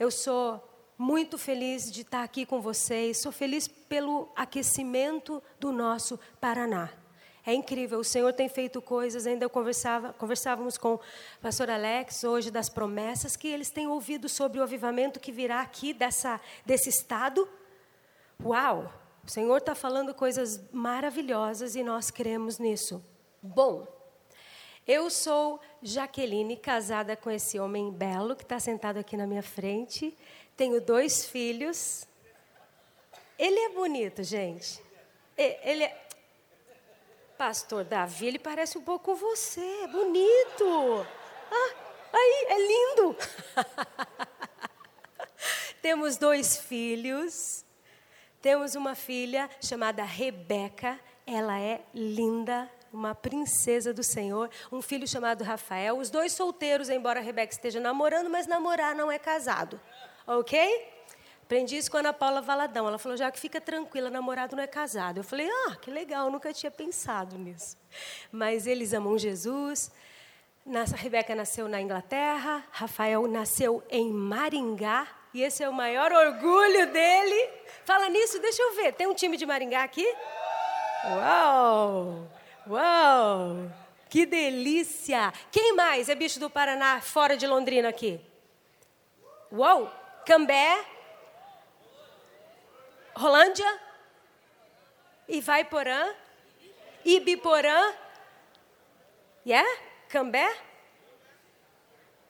Eu sou muito feliz de estar aqui com vocês. Sou feliz pelo aquecimento do nosso Paraná. É incrível, o Senhor tem feito coisas. Ainda eu conversava, conversávamos com o pastor Alex hoje das promessas que eles têm ouvido sobre o avivamento que virá aqui dessa, desse estado. Uau! O Senhor está falando coisas maravilhosas e nós cremos nisso. Bom, eu sou Jaqueline, casada com esse homem belo que está sentado aqui na minha frente. Tenho dois filhos. Ele é bonito, gente. Ele é. Pastor Davi, ele parece um pouco você. É bonito. Ah, aí, é lindo. Temos dois filhos. Temos uma filha chamada Rebeca. Ela é linda, uma princesa do Senhor, um filho chamado Rafael, os dois solteiros, embora a Rebeca esteja namorando, mas namorar não é casado. Ok? Aprendi isso com a Ana Paula Valadão. Ela falou, já que fica tranquila, namorado não é casado. Eu falei, ah, que legal, nunca tinha pensado nisso. Mas eles amam Jesus. A Rebeca nasceu na Inglaterra, Rafael nasceu em Maringá, e esse é o maior orgulho dele. Fala nisso, deixa eu ver. Tem um time de Maringá aqui? Uau! Uau! Que delícia! Quem mais é bicho do Paraná fora de Londrina aqui? Uau! Cambé, Rolândia, Ivaiporã, Ibiporã, yeah? Cambé?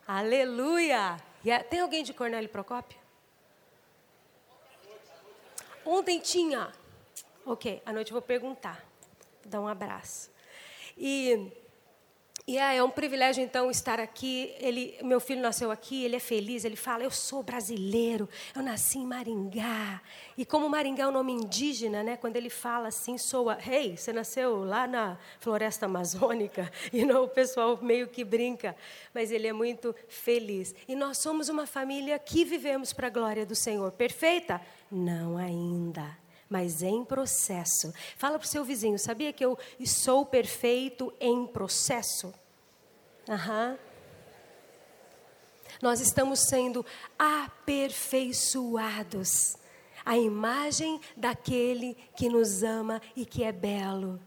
Aleluia! Yeah. Tem alguém de Cornélio Procópio? Ontem tinha. Ok, à noite eu vou perguntar. Dar um abraço. E e é, é um privilégio, então, estar aqui. Ele, meu filho nasceu aqui, ele é feliz, ele fala: Eu sou brasileiro, eu nasci em Maringá. E como Maringá é um nome indígena, né, quando ele fala assim, soa: Hey, você nasceu lá na floresta amazônica? E não, o pessoal meio que brinca, mas ele é muito feliz. E nós somos uma família que vivemos para a glória do Senhor. Perfeita? Não ainda mas em processo. Fala para o seu vizinho, sabia que eu sou perfeito em processo? Aham. Nós estamos sendo aperfeiçoados à imagem daquele que nos ama e que é belo.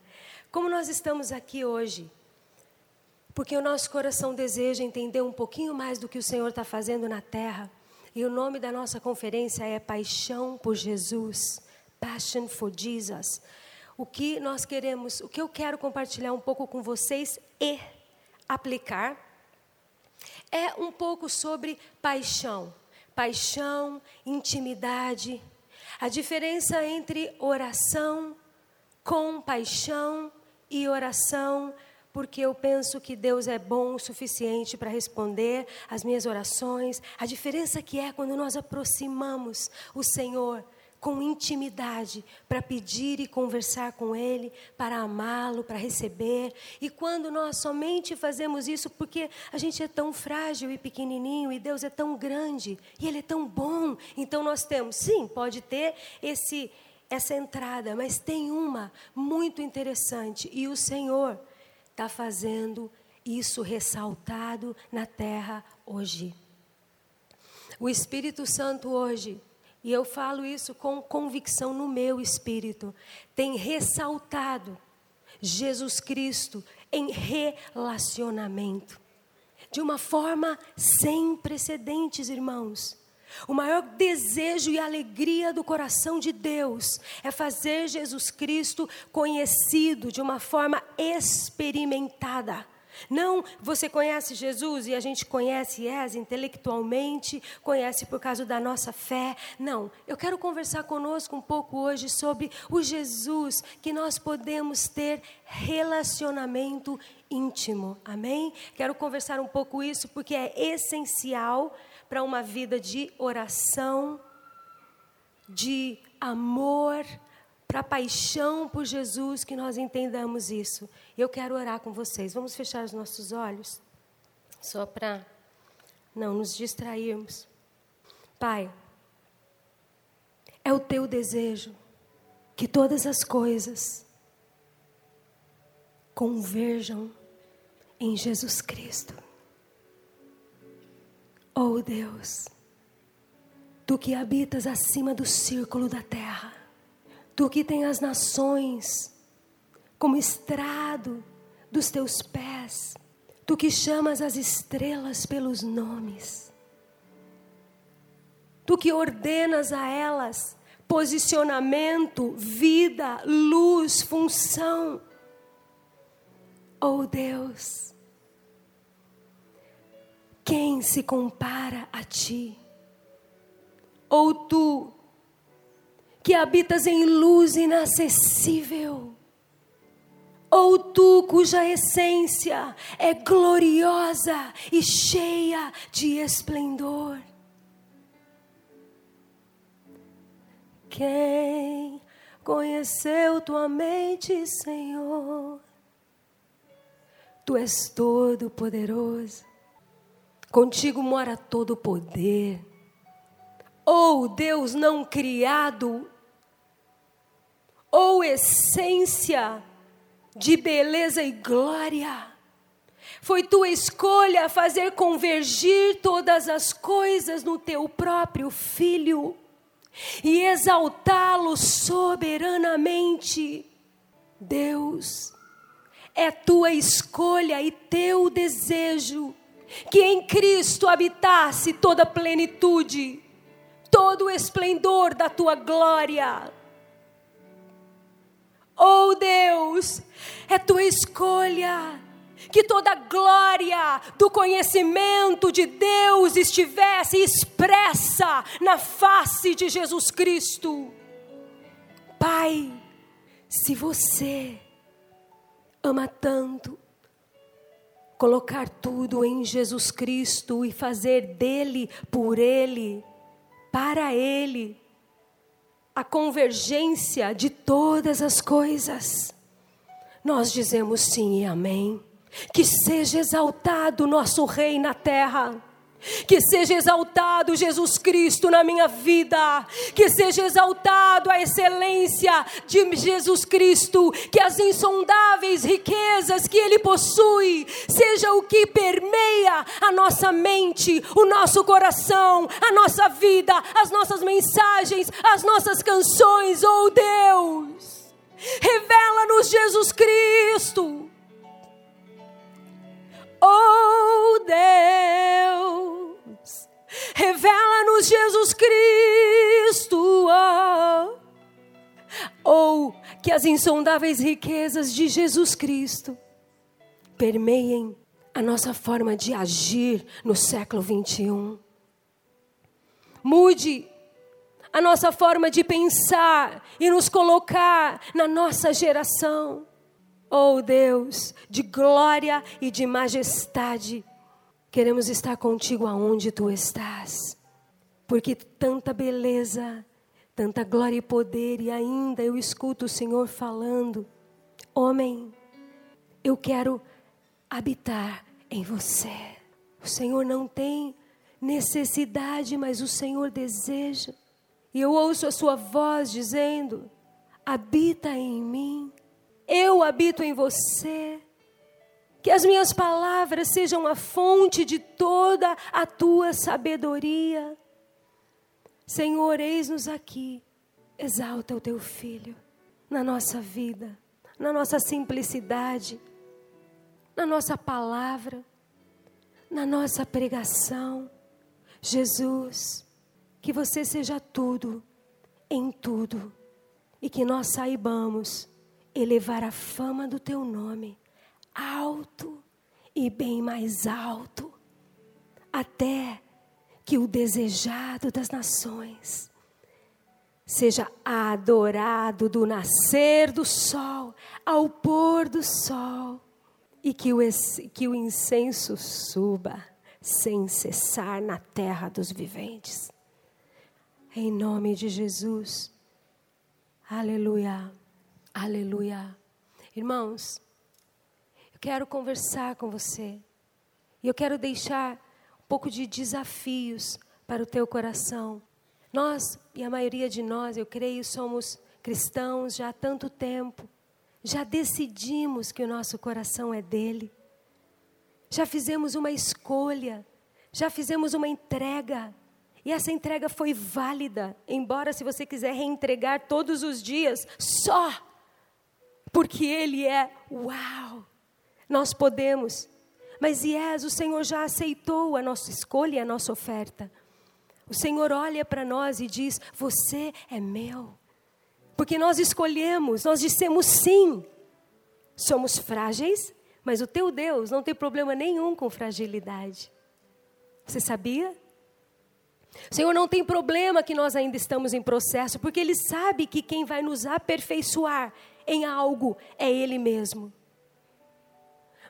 Como nós estamos aqui hoje? Porque o nosso coração deseja entender um pouquinho mais do que o Senhor está fazendo na terra. E o nome da nossa conferência é Paixão por Jesus. Passion for Jesus. O que nós queremos, o que eu quero compartilhar um pouco com vocês e aplicar é um pouco sobre paixão. Paixão, intimidade, a diferença entre oração, compaixão e oração, porque eu penso que Deus é bom o suficiente para responder às minhas orações. A diferença que é quando nós aproximamos o Senhor com intimidade para pedir e conversar com Ele, para amá-lo, para receber. E quando nós somente fazemos isso porque a gente é tão frágil e pequenininho e Deus é tão grande e Ele é tão bom, então nós temos, sim, pode ter esse essa entrada, mas tem uma muito interessante e o Senhor está fazendo isso ressaltado na terra hoje. O Espírito Santo hoje e eu falo isso com convicção no meu espírito, tem ressaltado Jesus Cristo em relacionamento, de uma forma sem precedentes, irmãos. O maior desejo e alegria do coração de Deus é fazer Jesus Cristo conhecido de uma forma experimentada. Não, você conhece Jesus e a gente conhece És intelectualmente, conhece por causa da nossa fé. Não, eu quero conversar conosco um pouco hoje sobre o Jesus que nós podemos ter relacionamento íntimo. Amém? Quero conversar um pouco isso porque é essencial para uma vida de oração, de amor, para paixão por Jesus, que nós entendamos isso. Eu quero orar com vocês. Vamos fechar os nossos olhos, só para não nos distrairmos. Pai, é o teu desejo que todas as coisas converjam em Jesus Cristo. Oh Deus, Tu que habitas acima do círculo da terra, tu que tem as nações como estrado dos teus pés, tu que chamas as estrelas pelos nomes, tu que ordenas a elas posicionamento, vida, luz, função. Oh Deus, quem se compara a ti? Ou tu, que habitas em luz inacessível, ou tu cuja essência é gloriosa e cheia de esplendor. Quem conheceu tua mente, Senhor? Tu és todo poderoso. Contigo mora todo o poder. Ou Deus não criado, ou essência de beleza e glória. Foi tua escolha fazer convergir todas as coisas no teu próprio filho e exaltá-lo soberanamente. Deus, é tua escolha e teu desejo que em Cristo habitasse toda a plenitude, todo o esplendor da tua glória. Oh Deus, é tua escolha que toda a glória do conhecimento de Deus estivesse expressa na face de Jesus Cristo. Pai, se você ama tanto, colocar tudo em Jesus Cristo e fazer dele, por ele, para ele, a convergência de todas as coisas. Nós dizemos sim e amém. Que seja exaltado nosso Rei na terra. Que seja exaltado Jesus Cristo na minha vida, que seja exaltado a excelência de Jesus Cristo, que as insondáveis riquezas que Ele possui, seja o que permeia a nossa mente, o nosso coração, a nossa vida, as nossas mensagens, as nossas canções, oh Deus, revela-nos Jesus Cristo as insondáveis riquezas de Jesus Cristo permeiem a nossa forma de agir no século 21. Mude a nossa forma de pensar e nos colocar na nossa geração. Oh Deus, de glória e de majestade, queremos estar contigo aonde tu estás, porque tanta beleza, tanta glória e poder, e ainda eu escuto o Senhor falando: Homem, eu quero habitar em você. O Senhor não tem necessidade, mas o Senhor deseja. E eu ouço a sua voz dizendo: habita em mim eu habito em você. Que as minhas palavras sejam a fonte de toda a tua sabedoria. Senhor, eis-nos aqui. Exalta o teu filho na nossa vida, na nossa simplicidade, na nossa palavra, na nossa pregação. Jesus, que você seja tudo, em tudo, e que nós saibamos elevar a fama do teu nome alto e bem mais alto, até que o desejado das nações seja adorado do nascer do sol ao pôr do sol, e que o, que o incenso suba sem cessar na terra dos viventes. Em nome de Jesus. Aleluia. Aleluia. Irmãos, eu quero conversar com você. E eu quero deixar um pouco de desafios para o teu coração. Nós, e a maioria de nós, eu creio, somos cristãos já há tanto tempo. Já decidimos que o nosso coração é dele. Já fizemos uma escolha. Já fizemos uma entrega. E essa entrega foi válida, embora se você quiser reentregar todos os dias, só porque Ele é uau. Nós podemos. Mas Yes, o Senhor já aceitou a nossa escolha e a nossa oferta. O Senhor olha para nós e diz: Você é meu. Porque nós escolhemos, nós dissemos sim. Somos frágeis, mas o teu Deus não tem problema nenhum com fragilidade. Você sabia? O Senhor não tem problema que nós ainda estamos em processo, porque Ele sabe que quem vai nos aperfeiçoar em algo é Ele mesmo.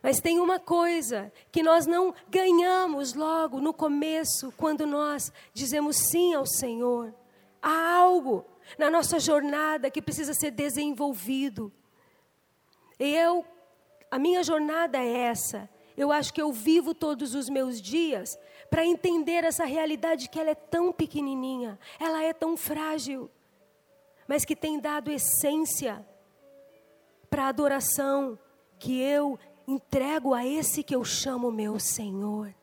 Mas tem uma coisa que nós não ganhamos logo no começo, quando nós dizemos sim ao Senhor. Há algo na nossa jornada que precisa ser desenvolvido. Eu, a minha jornada é essa. Eu acho que eu vivo todos os meus dias para entender essa realidade que ela é tão pequenininha, ela é tão frágil, mas que tem dado essência para a adoração que eu entrego a esse que eu chamo meu Senhor.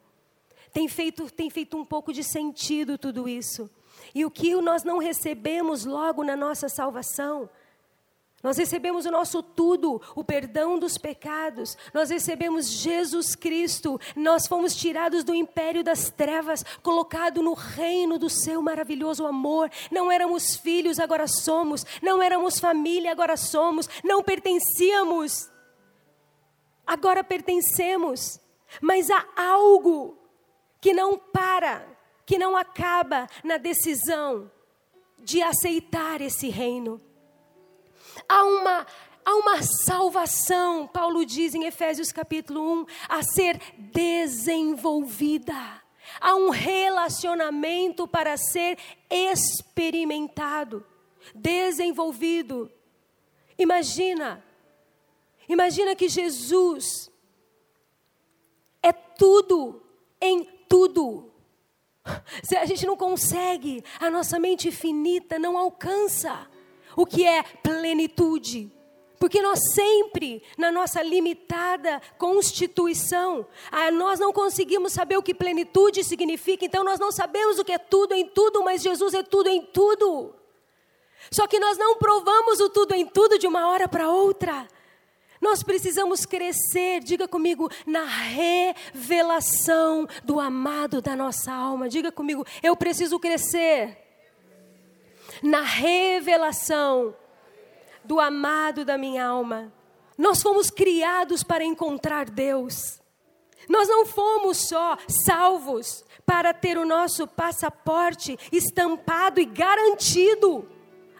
Tem feito, tem feito um pouco de sentido tudo isso. E o que nós não recebemos logo na nossa salvação, nós recebemos o nosso tudo, o perdão dos pecados. Nós recebemos Jesus Cristo. Nós fomos tirados do império das trevas, colocado no reino do seu maravilhoso amor. Não éramos filhos, agora somos. Não éramos família, agora somos. Não pertencíamos agora pertencemos, mas há algo que não para, que não acaba na decisão de aceitar esse reino. Há uma há uma salvação, Paulo diz em Efésios capítulo 1, a ser desenvolvida. Há um relacionamento para ser experimentado, desenvolvido. Imagina Imagina que Jesus é tudo em tudo. Se a gente não consegue, a nossa mente finita não alcança o que é plenitude. Porque nós sempre, na nossa limitada constituição, nós não conseguimos saber o que plenitude significa, então nós não sabemos o que é tudo em tudo, mas Jesus é tudo em tudo. Só que nós não provamos o tudo em tudo de uma hora para outra. Nós precisamos crescer, diga comigo, na revelação do amado da nossa alma. Diga comigo, eu preciso crescer na revelação do amado da minha alma. Nós fomos criados para encontrar Deus. Nós não fomos só salvos para ter o nosso passaporte estampado e garantido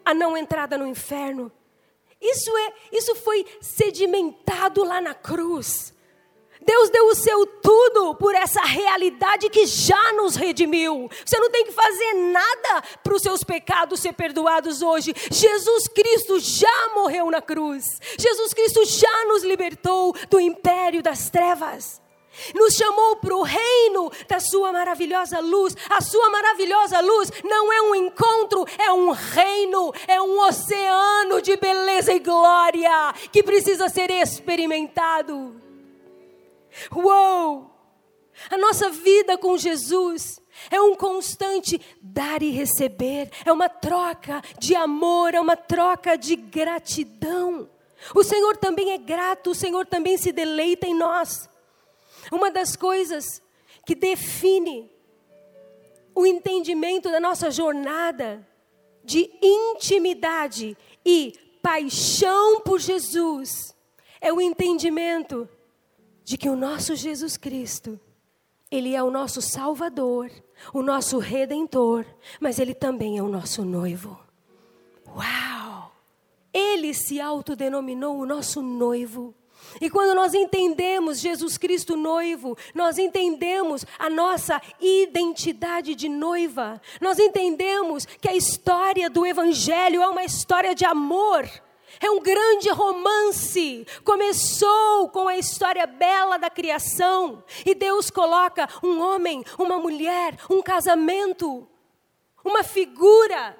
a não entrada no inferno. Isso é, isso foi sedimentado lá na cruz. Deus deu o seu tudo por essa realidade que já nos redimiu. Você não tem que fazer nada para os seus pecados ser perdoados hoje. Jesus Cristo já morreu na cruz. Jesus Cristo já nos libertou do império das trevas nos chamou para o reino da Sua maravilhosa luz. A Sua maravilhosa luz não é um encontro, é um reino, é um oceano de beleza e glória que precisa ser experimentado. Uou! A nossa vida com Jesus é um constante dar e receber, é uma troca de amor, é uma troca de gratidão. O Senhor também é grato, o Senhor também se deleita em nós. Uma das coisas que define o entendimento da nossa jornada de intimidade e paixão por Jesus é o entendimento de que o nosso Jesus Cristo, Ele é o nosso Salvador, o nosso Redentor, mas Ele também é o nosso noivo. Uau! Ele se autodenominou o nosso noivo. E quando nós entendemos Jesus Cristo noivo, nós entendemos a nossa identidade de noiva, nós entendemos que a história do Evangelho é uma história de amor. É um grande romance. Começou com a história bela da criação. E Deus coloca um homem, uma mulher, um casamento, uma figura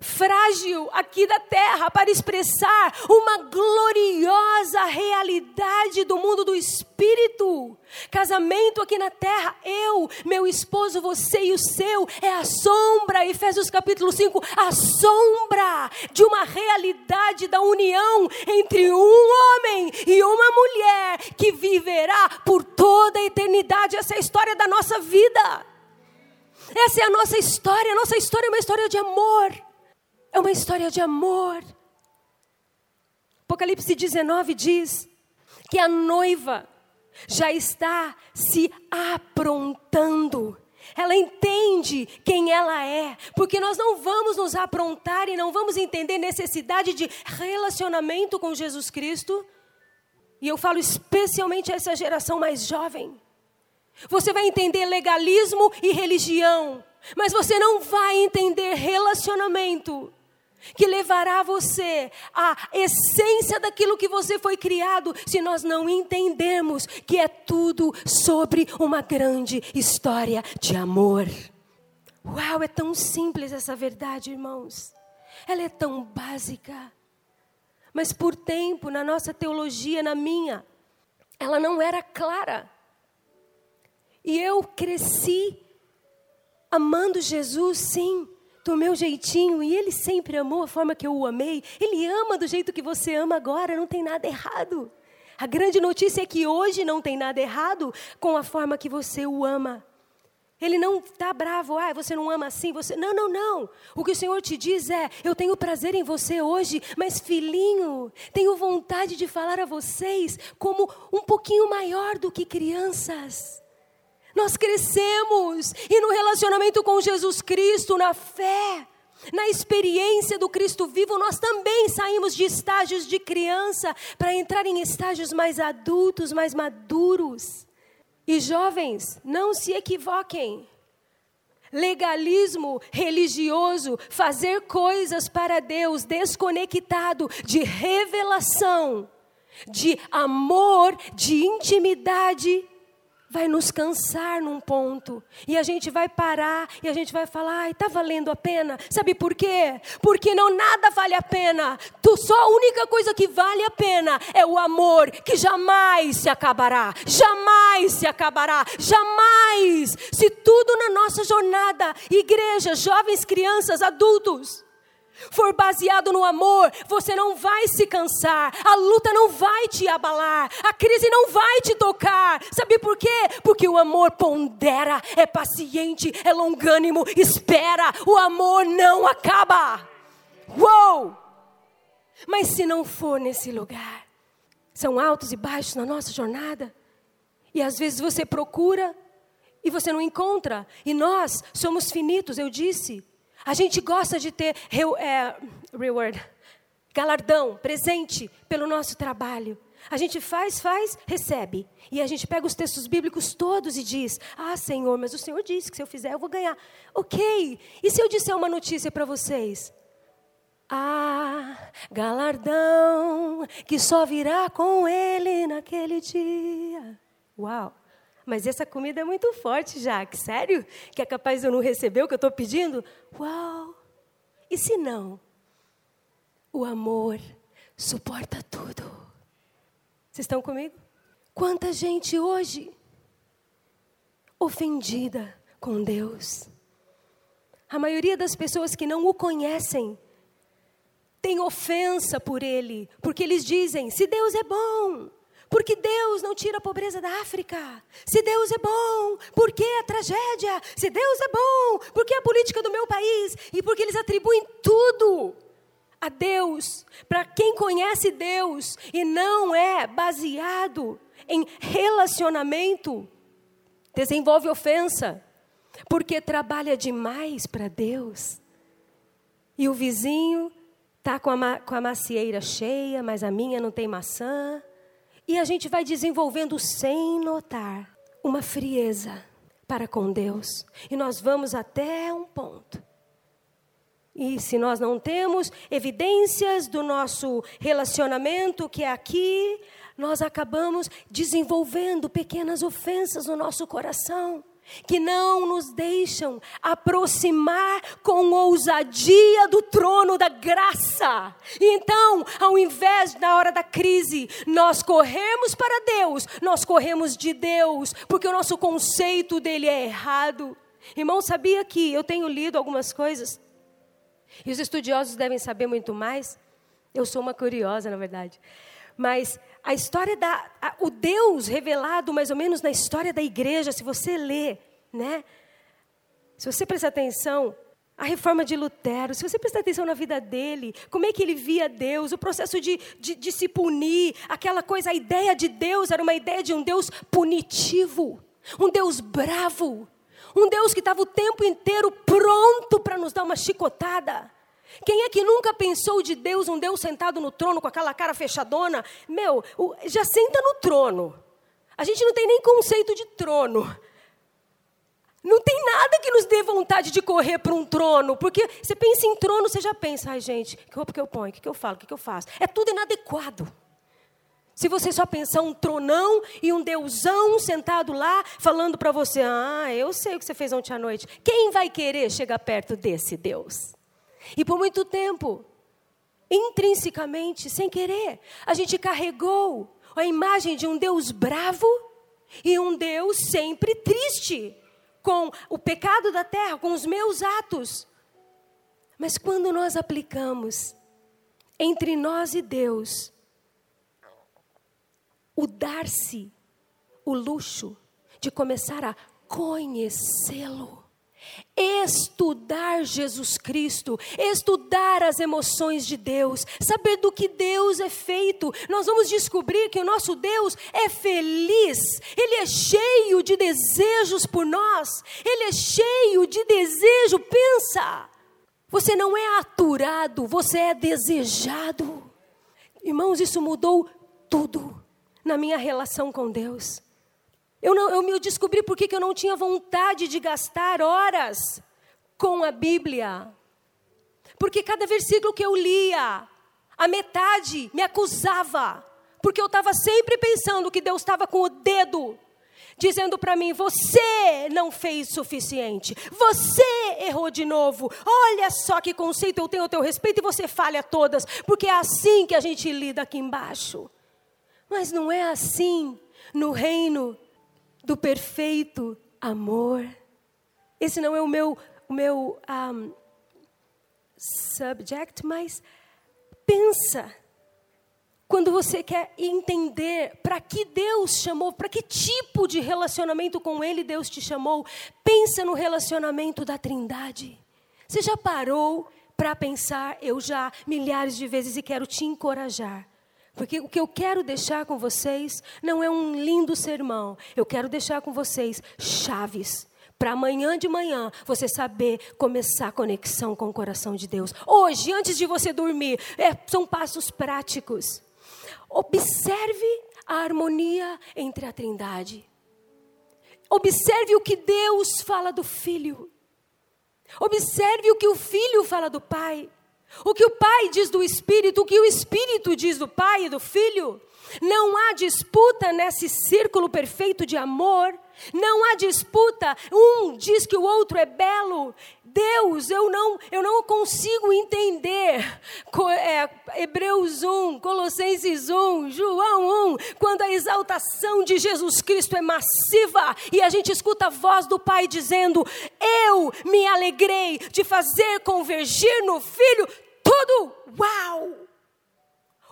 frágil aqui da terra para expressar uma gloriosa realidade do mundo do espírito. Casamento aqui na terra, eu, meu esposo, você e o seu, é a sombra, Efésios capítulo 5, a sombra de uma realidade da união entre um homem e uma mulher que viverá por toda a eternidade. Essa é a história da nossa vida. Essa é a nossa história. A nossa história é uma história de amor. É uma história de amor. Apocalipse 19 diz que a noiva já está se aprontando. Ela entende quem ela é, porque nós não vamos nos aprontar e não vamos entender necessidade de relacionamento com Jesus Cristo. E eu falo especialmente a essa geração mais jovem. Você vai entender legalismo e religião, mas você não vai entender relacionamento que levará você à essência daquilo que você foi criado, se nós não entendermos que é tudo sobre uma grande história de amor. Uau, é tão simples essa verdade, irmãos. Ela é tão básica. Mas por tempo, na nossa teologia, na minha, ela não era clara. E eu cresci amando Jesus, sim do meu jeitinho e ele sempre amou a forma que eu o amei. Ele ama do jeito que você ama agora, não tem nada errado. A grande notícia é que hoje não tem nada errado com a forma que você o ama. Ele não está bravo, ah, você não ama assim, você. Não, não, não. O que o Senhor te diz é: eu tenho prazer em você hoje, mas filhinho, tenho vontade de falar a vocês como um pouquinho maior do que crianças. Nós crescemos e no relacionamento com Jesus Cristo, na fé, na experiência do Cristo vivo, nós também saímos de estágios de criança para entrar em estágios mais adultos, mais maduros. E jovens, não se equivoquem. Legalismo religioso, fazer coisas para Deus desconectado de revelação, de amor, de intimidade, vai nos cansar num ponto. E a gente vai parar e a gente vai falar: ai, está valendo a pena. Sabe por quê? Porque não nada vale a pena. Tu, só a única coisa que vale a pena é o amor que jamais se acabará. Jamais se acabará. Jamais. Se tudo na nossa jornada, igreja, jovens, crianças, adultos, for baseado no amor, você não vai se cansar, a luta não vai te abalar, a crise não vai te tocar. Sabe por quê? Porque o amor pondera, é paciente, é longânimo, espera, o amor não acaba. Uou! Mas se não for nesse lugar, são altos e baixos na nossa jornada, e às vezes você procura e você não encontra, e nós somos finitos, eu disse. A gente gosta de ter é, reward, galardão, presente pelo nosso trabalho. A gente faz, faz, recebe. E a gente pega os textos bíblicos todos e diz: Ah, Senhor, mas o Senhor disse que se eu fizer eu vou ganhar. Ok. E se eu disser uma notícia para vocês? Ah, galardão que só virá com Ele naquele dia. Uau! Mas essa comida é muito forte, Jaque. Sério? Que é capaz de eu não receber o que eu estou pedindo? Uau! E se não? O amor suporta tudo. Vocês estão comigo? Quanta gente hoje ofendida com Deus. A maioria das pessoas que não o conhecem tem ofensa por Ele, porque eles dizem: se Deus é bom, porque Deus não tira a pobreza da África. Se Deus é bom, por que a tragédia? Se Deus é bom, por que a política do meu país? E porque eles atribuem tudo a Deus. Para quem conhece Deus e não é baseado em relacionamento, desenvolve ofensa, porque trabalha demais para Deus. E o vizinho está com, com a macieira cheia, mas a minha não tem maçã. E a gente vai desenvolvendo sem notar uma frieza para com Deus. E nós vamos até um ponto. E se nós não temos evidências do nosso relacionamento que é aqui, nós acabamos desenvolvendo pequenas ofensas no nosso coração. Que não nos deixam aproximar com ousadia do trono da graça. Então, ao invés da hora da crise, nós corremos para Deus, nós corremos de Deus, porque o nosso conceito dele é errado. Irmão, sabia que eu tenho lido algumas coisas, e os estudiosos devem saber muito mais. Eu sou uma curiosa, na verdade. Mas a história da a, o Deus revelado mais ou menos na história da igreja, se você lê, né? Se você prestar atenção, a reforma de Lutero, se você prestar atenção na vida dele, como é que ele via Deus, o processo de, de, de se punir, aquela coisa, a ideia de Deus era uma ideia de um Deus punitivo, um Deus bravo, um Deus que estava o tempo inteiro pronto para nos dar uma chicotada. Quem é que nunca pensou de Deus, um Deus sentado no trono com aquela cara fechadona? Meu, já senta no trono. A gente não tem nem conceito de trono. Não tem nada que nos dê vontade de correr para um trono, porque você pensa em trono, você já pensa, ai gente, que roupa que eu ponho, o que, que eu falo, o que, que eu faço? É tudo inadequado. Se você só pensar um tronão e um deusão sentado lá, falando para você, ah, eu sei o que você fez ontem à noite, quem vai querer chegar perto desse Deus? E por muito tempo, intrinsecamente, sem querer, a gente carregou a imagem de um Deus bravo e um Deus sempre triste com o pecado da terra, com os meus atos. Mas quando nós aplicamos entre nós e Deus o dar-se o luxo de começar a conhecê-lo, Estudar Jesus Cristo, estudar as emoções de Deus, saber do que Deus é feito. Nós vamos descobrir que o nosso Deus é feliz, Ele é cheio de desejos por nós, Ele é cheio de desejo. Pensa, você não é aturado, você é desejado. Irmãos, isso mudou tudo na minha relação com Deus. Eu, não, eu me descobri porque que eu não tinha vontade de gastar horas com a Bíblia. Porque cada versículo que eu lia, a metade me acusava. Porque eu estava sempre pensando que Deus estava com o dedo, dizendo para mim: você não fez suficiente, você errou de novo. Olha só que conceito eu tenho a teu respeito e você falha todas, porque é assim que a gente lida aqui embaixo. Mas não é assim no reino do perfeito amor. Esse não é o meu, o meu um, subject, mas pensa. Quando você quer entender para que Deus chamou, para que tipo de relacionamento com Ele Deus te chamou, pensa no relacionamento da Trindade. Você já parou para pensar? Eu já milhares de vezes e quero te encorajar porque o que eu quero deixar com vocês não é um lindo sermão, eu quero deixar com vocês chaves para amanhã de manhã você saber começar a conexão com o coração de Deus. Hoje, antes de você dormir, é, são passos práticos. Observe a harmonia entre a Trindade. Observe o que Deus fala do Filho. Observe o que o Filho fala do Pai. O que o Pai diz do Espírito, o que o Espírito diz do Pai e do Filho. Não há disputa nesse círculo perfeito de amor. Não há disputa. Um diz que o outro é belo. Deus, eu não, eu não consigo entender. É, Hebreus 1, Colossenses 1, João 1, quando a exaltação de Jesus Cristo é massiva e a gente escuta a voz do Pai dizendo: Eu me alegrei de fazer convergir no Filho tudo. Uau!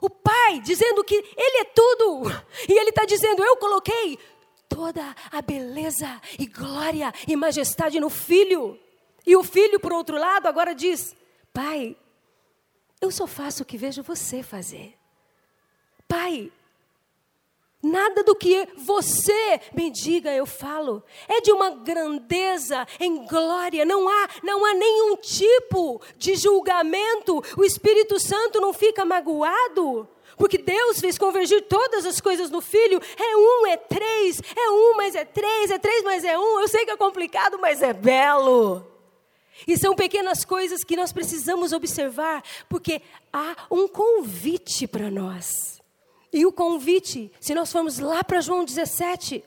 O Pai dizendo que Ele é tudo. E Ele está dizendo: Eu coloquei toda a beleza e glória e majestade no Filho. E o Filho, por outro lado, agora diz: Pai, eu só faço o que vejo você fazer. Pai, Nada do que você me diga eu falo. É de uma grandeza em glória. Não há, não há nenhum tipo de julgamento. O Espírito Santo não fica magoado. Porque Deus fez convergir todas as coisas no Filho. É um, é três. É um, mas é três. É três, mas é um. Eu sei que é complicado, mas é belo. E são pequenas coisas que nós precisamos observar, porque há um convite para nós. E o convite, se nós formos lá para João 17,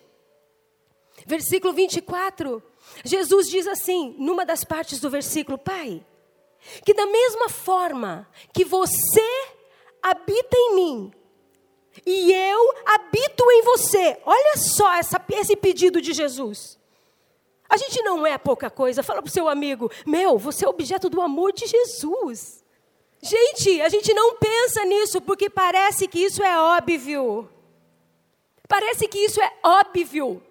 Versículo 24. Jesus diz assim, numa das partes do versículo: Pai, que da mesma forma que você habita em mim e eu habito em você. Olha só essa, esse pedido de Jesus. A gente não é pouca coisa. Fala para o seu amigo: Meu, você é objeto do amor de Jesus. Gente, a gente não pensa nisso porque parece que isso é óbvio. Parece que isso é óbvio.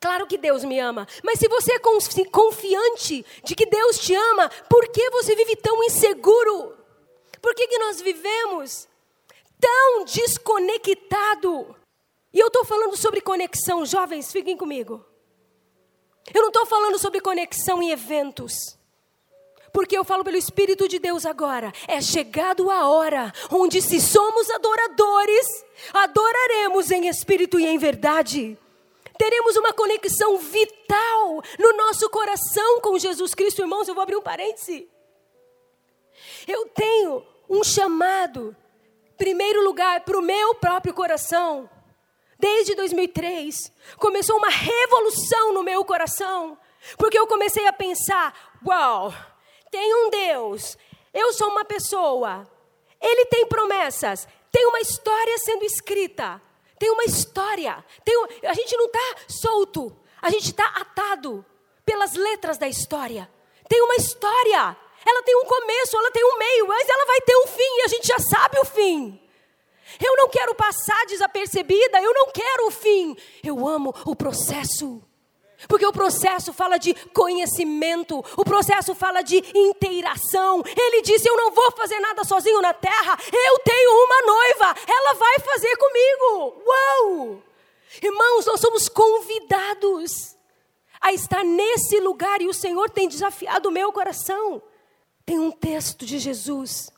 Claro que Deus me ama, mas se você é confiante de que Deus te ama, por que você vive tão inseguro? Por que, que nós vivemos tão desconectado? E eu estou falando sobre conexão, jovens, fiquem comigo. Eu não estou falando sobre conexão em eventos. Porque eu falo pelo Espírito de Deus agora. É chegado a hora onde, se somos adoradores, adoraremos em espírito e em verdade. Teremos uma conexão vital no nosso coração com Jesus Cristo, irmãos. Eu vou abrir um parêntese. Eu tenho um chamado, primeiro lugar, para o meu próprio coração. Desde 2003, começou uma revolução no meu coração, porque eu comecei a pensar: uau, tem um Deus, eu sou uma pessoa, Ele tem promessas, tem uma história sendo escrita, tem uma história, tem um, a gente não está solto, a gente está atado pelas letras da história. Tem uma história, ela tem um começo, ela tem um meio, mas ela vai ter um fim e a gente já sabe o fim. Eu não quero passar desapercebida, eu não quero o fim, eu amo o processo. Porque o processo fala de conhecimento, o processo fala de inteiração. Ele disse: Eu não vou fazer nada sozinho na terra, eu tenho uma noiva, ela vai fazer comigo. Uau! Irmãos, nós somos convidados a estar nesse lugar e o Senhor tem desafiado o meu coração. Tem um texto de Jesus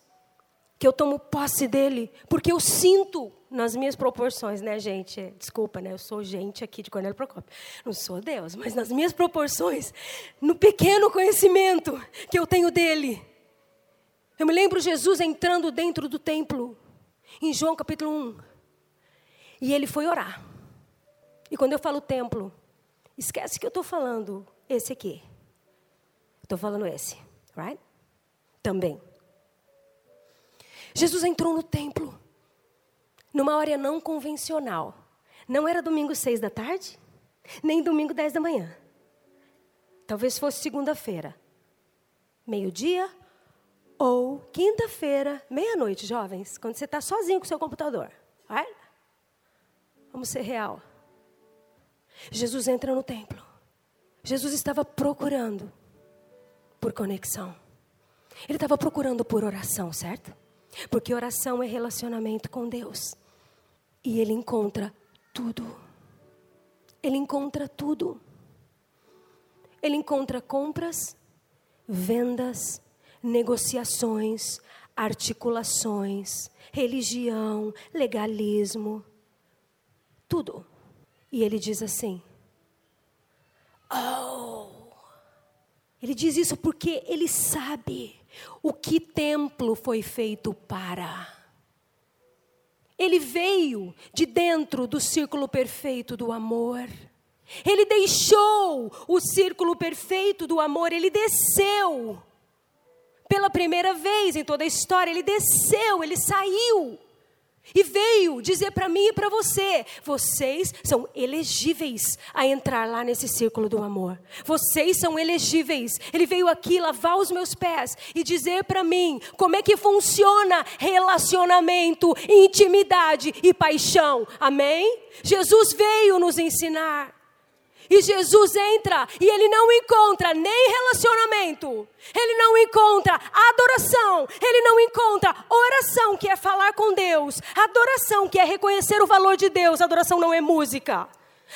que eu tomo posse dele, porque eu sinto nas minhas proporções, né, gente? Desculpa, né? Eu sou gente aqui de Cornélio Procópio. Não sou Deus, mas nas minhas proporções, no pequeno conhecimento que eu tenho dele. Eu me lembro Jesus entrando dentro do templo, em João capítulo 1. E ele foi orar. E quando eu falo templo, esquece que eu estou falando esse aqui. Estou falando esse, right? Também. Jesus entrou no templo numa hora não convencional. Não era domingo seis da tarde, nem domingo dez da manhã. Talvez fosse segunda-feira, meio-dia ou quinta-feira, meia-noite, jovens, quando você está sozinho com o seu computador. Vamos ser real. Jesus entra no templo. Jesus estava procurando por conexão. Ele estava procurando por oração, certo? Porque oração é relacionamento com Deus. E ele encontra tudo. Ele encontra tudo. Ele encontra compras, vendas, negociações, articulações, religião, legalismo, tudo. E ele diz assim: Oh! Ele diz isso porque ele sabe o que templo foi feito para. Ele veio de dentro do círculo perfeito do amor. Ele deixou o círculo perfeito do amor, ele desceu. Pela primeira vez em toda a história, ele desceu, ele saiu. E veio dizer para mim e para você: vocês são elegíveis a entrar lá nesse círculo do amor. Vocês são elegíveis. Ele veio aqui lavar os meus pés e dizer para mim como é que funciona relacionamento, intimidade e paixão. Amém? Jesus veio nos ensinar. E Jesus entra e ele não encontra nem relacionamento, ele não encontra adoração, ele não encontra oração, que é falar com Deus, adoração, que é reconhecer o valor de Deus. Adoração não é música.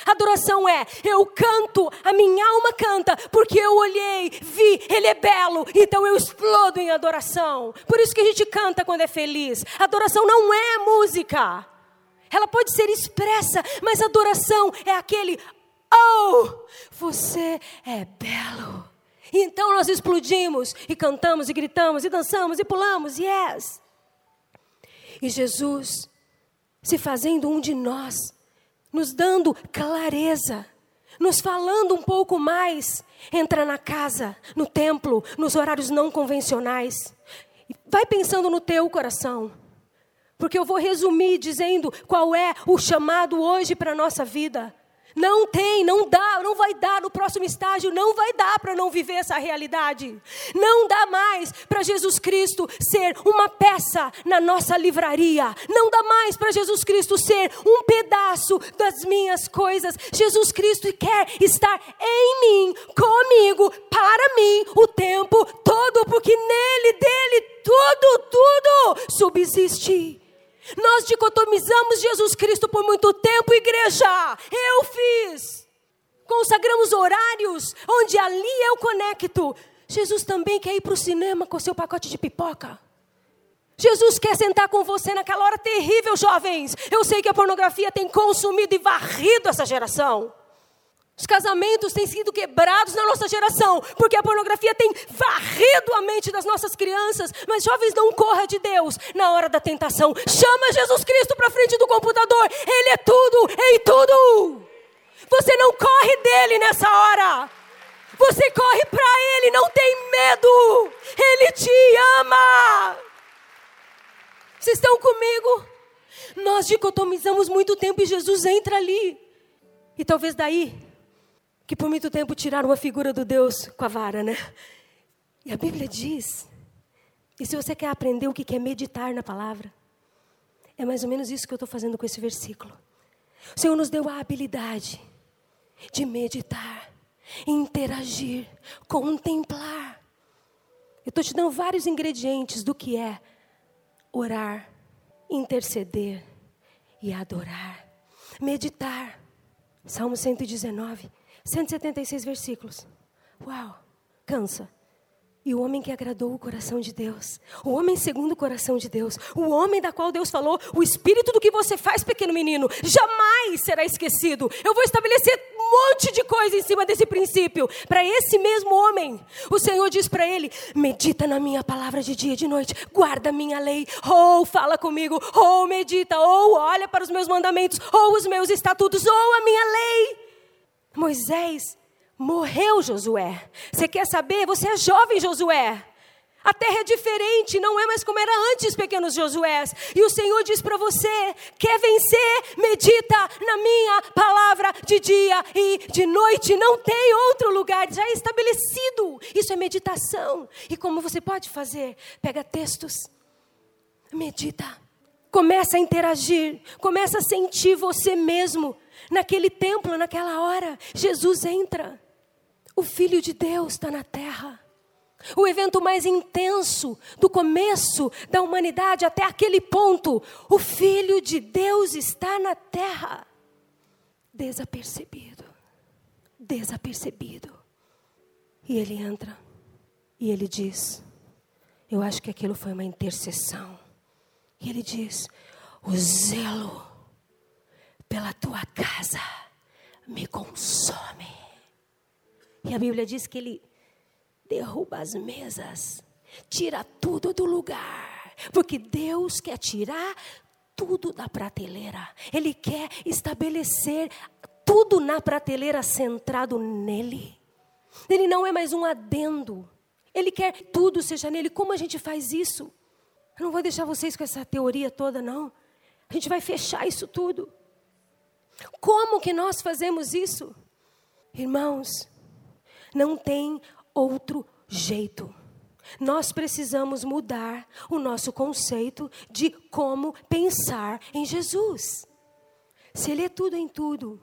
Adoração é eu canto, a minha alma canta, porque eu olhei, vi, ele é belo, então eu explodo em adoração. Por isso que a gente canta quando é feliz. Adoração não é música. Ela pode ser expressa, mas adoração é aquele Oh, você é belo. E então nós explodimos e cantamos e gritamos e dançamos e pulamos, yes. E Jesus se fazendo um de nós, nos dando clareza, nos falando um pouco mais, entra na casa, no templo, nos horários não convencionais. Vai pensando no teu coração. Porque eu vou resumir dizendo qual é o chamado hoje para a nossa vida. Não tem, não dá, não vai dar no próximo estágio, não vai dar para não viver essa realidade. Não dá mais para Jesus Cristo ser uma peça na nossa livraria. Não dá mais para Jesus Cristo ser um pedaço das minhas coisas. Jesus Cristo quer estar em mim, comigo, para mim o tempo todo, porque nele, dele, tudo, tudo subsiste. Nós dicotomizamos Jesus Cristo por muito tempo, igreja. Eu fiz. Consagramos horários onde ali eu conecto. Jesus também quer ir para o cinema com seu pacote de pipoca. Jesus quer sentar com você naquela hora terrível, jovens. Eu sei que a pornografia tem consumido e varrido essa geração. Os casamentos têm sido quebrados na nossa geração, porque a pornografia tem varrido a mente das nossas crianças. Mas jovens, não corra de Deus na hora da tentação. Chama Jesus Cristo para frente do computador. Ele é tudo em tudo. Você não corre dele nessa hora. Você corre para ele, não tem medo. Ele te ama. Vocês estão comigo? Nós dicotomizamos muito tempo e Jesus entra ali. E talvez daí que por muito tempo tiraram a figura do Deus com a vara, né? E a Bíblia diz, e se você quer aprender o que é meditar na palavra, é mais ou menos isso que eu estou fazendo com esse versículo. O Senhor nos deu a habilidade de meditar, interagir, contemplar. Eu estou te dando vários ingredientes do que é orar, interceder e adorar. Meditar. Salmo 119. 176 versículos. Uau, cansa. E o homem que agradou o coração de Deus, o homem segundo o coração de Deus, o homem da qual Deus falou, o espírito do que você faz, pequeno menino, jamais será esquecido. Eu vou estabelecer um monte de coisa em cima desse princípio. Para esse mesmo homem, o Senhor diz para ele: medita na minha palavra de dia e de noite, guarda a minha lei, ou fala comigo, ou medita, ou olha para os meus mandamentos, ou os meus estatutos, ou a minha lei. Moisés morreu, Josué. Você quer saber? Você é jovem, Josué. A terra é diferente, não é mais como era antes, pequenos Josués. E o Senhor diz para você: quer vencer? Medita na minha palavra de dia e de noite. Não tem outro lugar, já é estabelecido. Isso é meditação. E como você pode fazer? Pega textos, medita, começa a interagir, começa a sentir você mesmo Naquele templo, naquela hora, Jesus entra. O Filho de Deus está na terra. O evento mais intenso do começo da humanidade até aquele ponto, o Filho de Deus está na terra. Desapercebido. Desapercebido. E ele entra e ele diz: Eu acho que aquilo foi uma intercessão. E ele diz: O zelo pela tua casa me consome. E a Bíblia diz que ele derruba as mesas, tira tudo do lugar, porque Deus quer tirar tudo da prateleira. Ele quer estabelecer tudo na prateleira centrado nele. Ele não é mais um adendo. Ele quer tudo seja nele. Como a gente faz isso? Eu não vou deixar vocês com essa teoria toda, não. A gente vai fechar isso tudo. Como que nós fazemos isso? Irmãos, não tem outro jeito. Nós precisamos mudar o nosso conceito de como pensar em Jesus. Se Ele é tudo em tudo,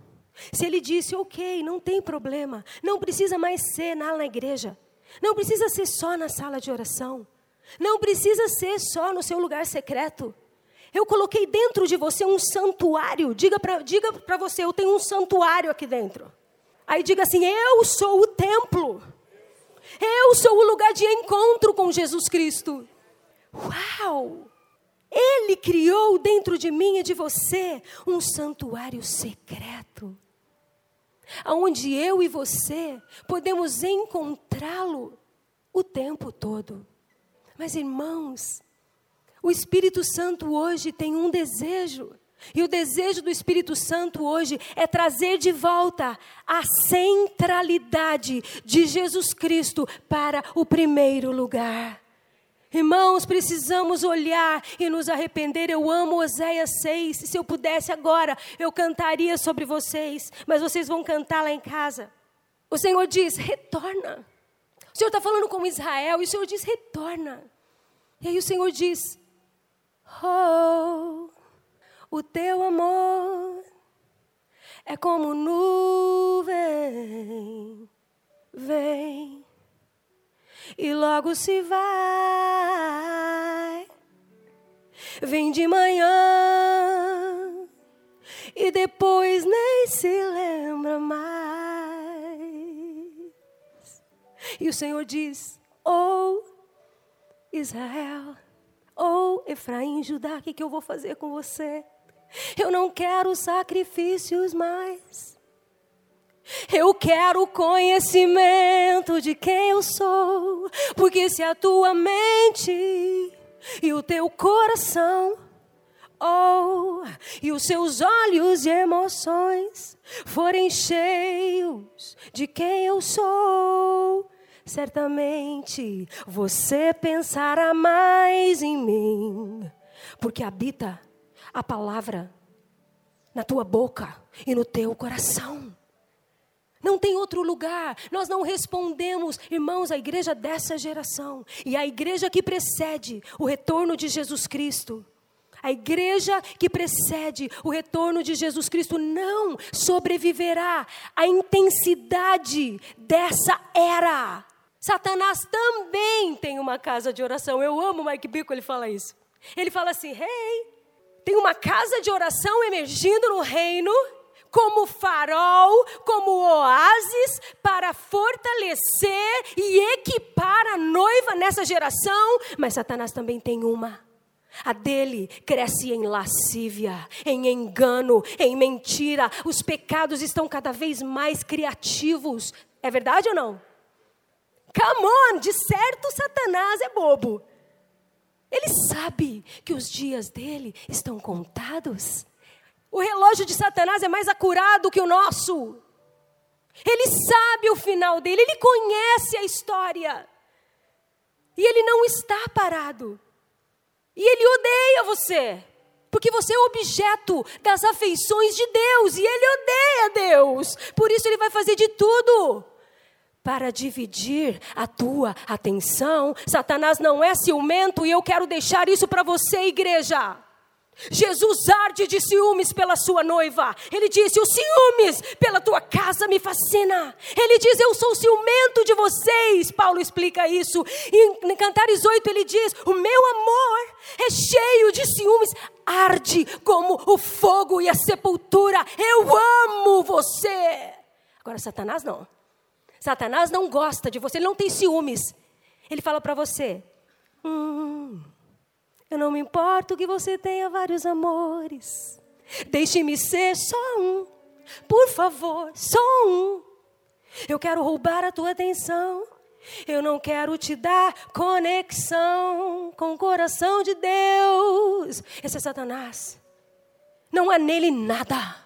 se Ele disse, ok, não tem problema, não precisa mais ser na, na igreja, não precisa ser só na sala de oração, não precisa ser só no seu lugar secreto. Eu coloquei dentro de você um santuário. Diga para diga você, eu tenho um santuário aqui dentro. Aí diga assim: Eu sou o templo. Eu sou o lugar de encontro com Jesus Cristo. Uau! Ele criou dentro de mim e de você um santuário secreto, onde eu e você podemos encontrá-lo o tempo todo. Mas irmãos, o Espírito Santo hoje tem um desejo E o desejo do Espírito Santo hoje é trazer de volta a centralidade de Jesus Cristo para o primeiro lugar. Irmãos, precisamos olhar e nos arrepender. Eu amo Oséias 6. Se eu pudesse agora, eu cantaria sobre vocês, mas vocês vão cantar lá em casa. O Senhor diz: retorna. O Senhor está falando com Israel e o Senhor diz: retorna. E aí o Senhor diz: Oh, o teu amor é como nuvem, vem e logo se vai. Vem de manhã e depois nem se lembra mais. E o Senhor diz: Oh, Israel, oh, Efraim, Judá, o que, que eu vou fazer com você? Eu não quero sacrifícios mais. Eu quero conhecimento de quem eu sou, porque se a tua mente e o teu coração, oh, e os seus olhos e emoções forem cheios de quem eu sou, certamente você pensará mais em mim, porque habita a palavra na tua boca e no teu coração. Não tem outro lugar. Nós não respondemos, irmãos, a igreja dessa geração e a igreja que precede o retorno de Jesus Cristo. A igreja que precede o retorno de Jesus Cristo não sobreviverá à intensidade dessa era. Satanás também tem uma casa de oração. Eu amo o Mike Bico, ele fala isso. Ele fala assim: Hey, tem uma casa de oração emergindo no reino como farol, como oásis para fortalecer e equipar a noiva nessa geração, mas Satanás também tem uma. A dele cresce em lascívia, em engano, em mentira. Os pecados estão cada vez mais criativos. É verdade ou não? Come on, de certo Satanás é bobo. Ele sabe que os dias dele estão contados. O relógio de Satanás é mais acurado que o nosso. Ele sabe o final dele, ele conhece a história. E ele não está parado. E ele odeia você. Porque você é objeto das afeições de Deus. E ele odeia Deus. Por isso ele vai fazer de tudo para dividir a tua atenção. Satanás não é ciumento e eu quero deixar isso para você, igreja. Jesus arde de ciúmes pela sua noiva. Ele disse: Os ciúmes pela tua casa me fascina. Ele diz: Eu sou ciumento de vocês. Paulo explica isso. Em Cantares 8 ele diz: O meu amor é cheio de ciúmes, arde como o fogo e a sepultura. Eu amo você. Agora, Satanás não. Satanás não gosta de você, ele não tem ciúmes. Ele fala para você: hum, Eu não me importo que você tenha vários amores. Deixe-me ser só um. Por favor, só um. Eu quero roubar a tua atenção. Eu não quero te dar conexão com o coração de Deus. Esse é Satanás. Não há nele nada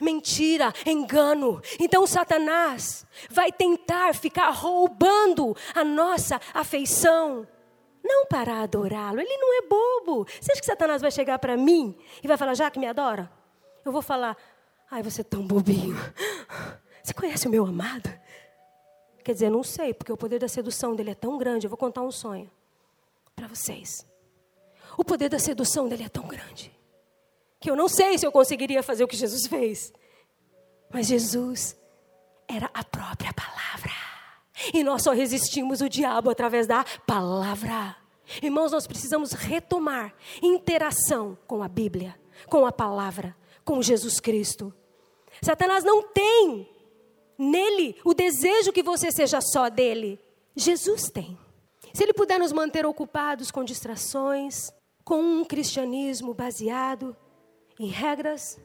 mentira, engano. Então Satanás vai tentar ficar roubando a nossa afeição. Não para adorá-lo, ele não é bobo. Você acha que Satanás vai chegar para mim e vai falar, já que me adora? Eu vou falar, ai, você é tão bobinho. Você conhece o meu amado? Quer dizer, não sei, porque o poder da sedução dele é tão grande. Eu vou contar um sonho para vocês. O poder da sedução dele é tão grande que eu não sei se eu conseguiria fazer o que Jesus fez. Mas Jesus era a própria palavra. E nós só resistimos o diabo através da palavra. Irmãos, nós precisamos retomar interação com a Bíblia, com a palavra, com Jesus Cristo. Satanás não tem nele o desejo que você seja só dele. Jesus tem. Se ele puder nos manter ocupados com distrações, com um cristianismo baseado em regras,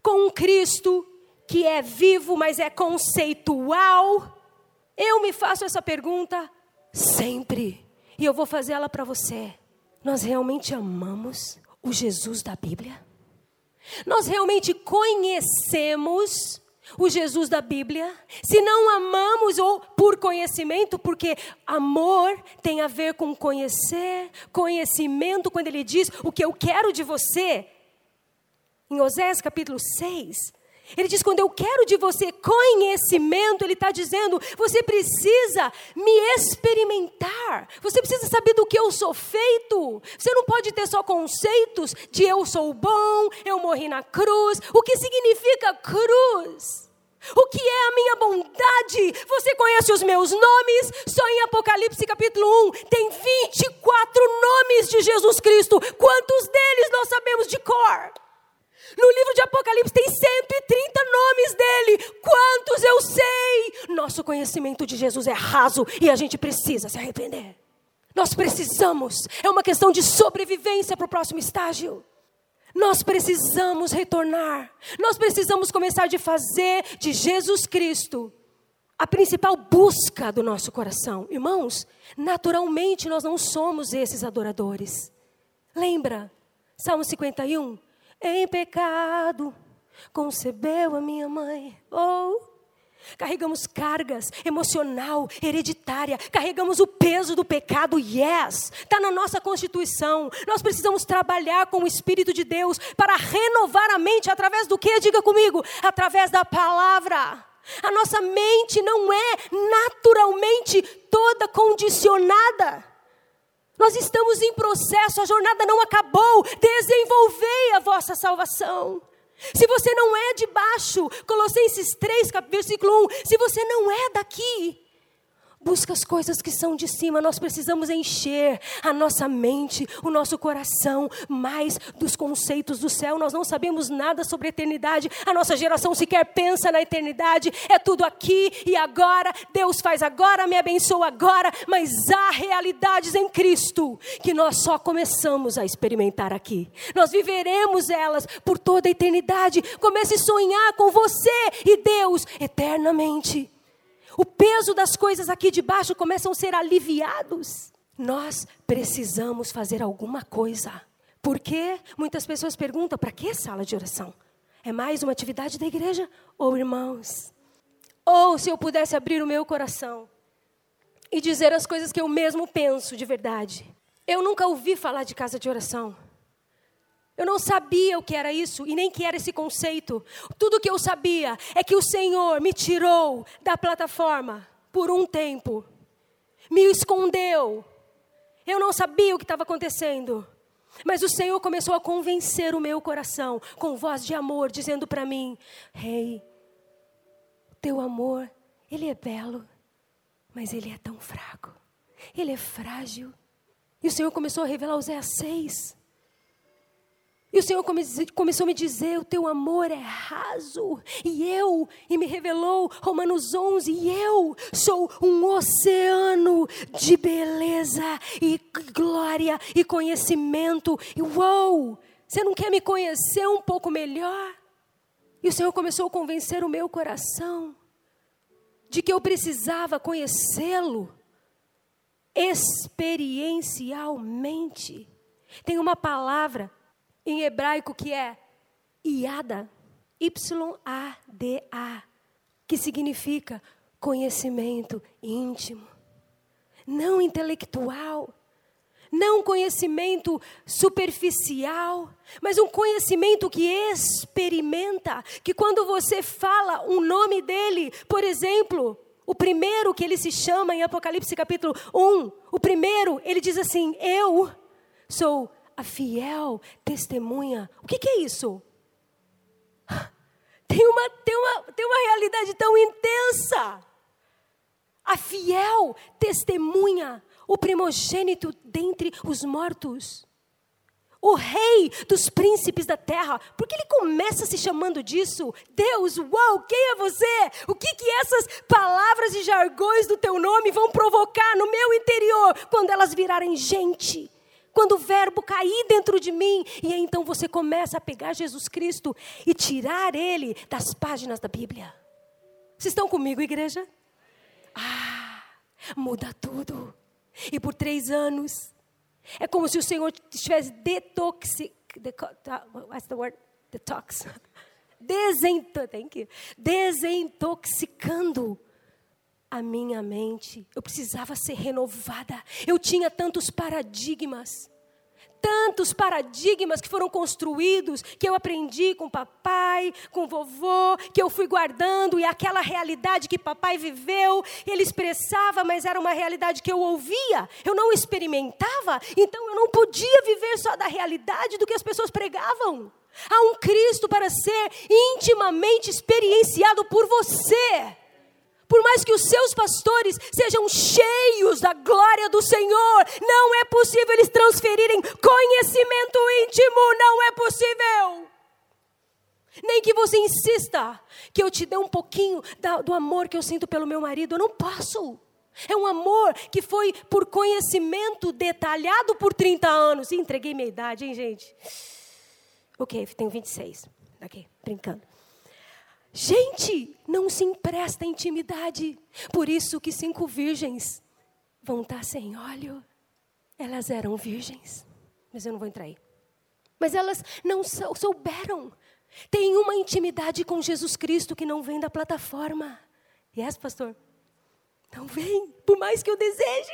com um Cristo que é vivo, mas é conceitual? Eu me faço essa pergunta sempre. E eu vou fazer ela para você. Nós realmente amamos o Jesus da Bíblia? Nós realmente conhecemos o Jesus da Bíblia, se não amamos ou por conhecimento, porque amor tem a ver com conhecer, conhecimento, quando ele diz o que eu quero de você. Em Osés capítulo 6, ele diz: quando eu quero de você conhecimento, ele está dizendo, você precisa me experimentar, você precisa saber do que eu sou feito. Você não pode ter só conceitos de eu sou bom, eu morri na cruz. O que significa cruz? O que é a minha bondade? Você conhece os meus nomes? Só em Apocalipse capítulo 1 tem 24 nomes de Jesus Cristo. Quantos deles nós sabemos de cor? No livro de Apocalipse tem 130 nomes dele. Quantos eu sei? Nosso conhecimento de Jesus é raso e a gente precisa se arrepender. Nós precisamos. É uma questão de sobrevivência para o próximo estágio. Nós precisamos retornar. Nós precisamos começar de fazer de Jesus Cristo a principal busca do nosso coração. Irmãos, naturalmente nós não somos esses adoradores. Lembra? Salmo 51 em pecado concebeu a minha mãe. Oh, carregamos cargas emocional, hereditária, carregamos o peso do pecado, yes, está na nossa constituição. Nós precisamos trabalhar com o Espírito de Deus para renovar a mente através do que? Diga comigo, através da palavra. A nossa mente não é naturalmente toda condicionada. Nós estamos em processo, a jornada não acabou. Desenvolvei a vossa salvação. Se você não é de baixo, Colossenses 3, versículo 1, se você não é daqui, Busca as coisas que são de cima. Nós precisamos encher a nossa mente, o nosso coração, mais dos conceitos do céu. Nós não sabemos nada sobre a eternidade. A nossa geração sequer pensa na eternidade. É tudo aqui e agora. Deus faz agora, me abençoa agora. Mas há realidades em Cristo que nós só começamos a experimentar aqui. Nós viveremos elas por toda a eternidade. Comece a sonhar com você e Deus eternamente o peso das coisas aqui de baixo começam a ser aliviados. Nós precisamos fazer alguma coisa. Porque muitas pessoas perguntam: para que sala de oração? É mais uma atividade da igreja? Ou irmãos? Ou se eu pudesse abrir o meu coração e dizer as coisas que eu mesmo penso de verdade. Eu nunca ouvi falar de casa de oração. Eu não sabia o que era isso e nem que era esse conceito. Tudo que eu sabia é que o Senhor me tirou da plataforma por um tempo, me escondeu. Eu não sabia o que estava acontecendo. Mas o Senhor começou a convencer o meu coração com voz de amor, dizendo para mim: Rei, hey, teu amor, ele é belo, mas ele é tão fraco, ele é frágil. E o Senhor começou a revelar Oséias 6. E o Senhor começou a me dizer: o teu amor é raso. E eu, e me revelou Romanos 11, e eu sou um oceano de beleza e glória e conhecimento. E uou, você não quer me conhecer um pouco melhor? E o Senhor começou a convencer o meu coração de que eu precisava conhecê-lo experiencialmente. Tem uma palavra em hebraico que é Iada, Y-A-D-A, que significa conhecimento íntimo, não intelectual, não conhecimento superficial, mas um conhecimento que experimenta, que quando você fala um nome dele, por exemplo, o primeiro que ele se chama em Apocalipse capítulo 1, o primeiro, ele diz assim: Eu sou a fiel testemunha. O que, que é isso? Tem uma, tem, uma, tem uma realidade tão intensa. A fiel testemunha, o primogênito dentre os mortos. O rei dos príncipes da terra. Porque ele começa se chamando disso? Deus, uau, quem é você? O que, que essas palavras e jargões do teu nome vão provocar no meu interior quando elas virarem gente? Quando o verbo cair dentro de mim, e aí então você começa a pegar Jesus Cristo e tirar ele das páginas da Bíblia. Vocês estão comigo, igreja? Ah, muda tudo. E por três anos, é como se o Senhor estivesse detoxicando. What's the word? detox. Desento, thank you. Desintoxicando a minha mente. Eu precisava ser renovada. Eu tinha tantos paradigmas tantos paradigmas que foram construídos, que eu aprendi com papai, com vovô, que eu fui guardando, e aquela realidade que papai viveu, ele expressava, mas era uma realidade que eu ouvia, eu não experimentava, então eu não podia viver só da realidade do que as pessoas pregavam. Há um Cristo para ser intimamente experienciado por você. Por mais que os seus pastores sejam cheios da glória do Senhor, não é possível eles transferirem conhecimento íntimo, não é possível. Nem que você insista que eu te dê um pouquinho da, do amor que eu sinto pelo meu marido, eu não posso. É um amor que foi por conhecimento detalhado por 30 anos. Entreguei minha idade, hein, gente? Ok, tenho 26. Ok, brincando. Gente, não se empresta intimidade. Por isso que cinco virgens vão estar sem óleo. Elas eram virgens, mas eu não vou entrar aí. Mas elas não souberam. Tem uma intimidade com Jesus Cristo que não vem da plataforma. Yes, pastor? Não vem, por mais que eu deseje.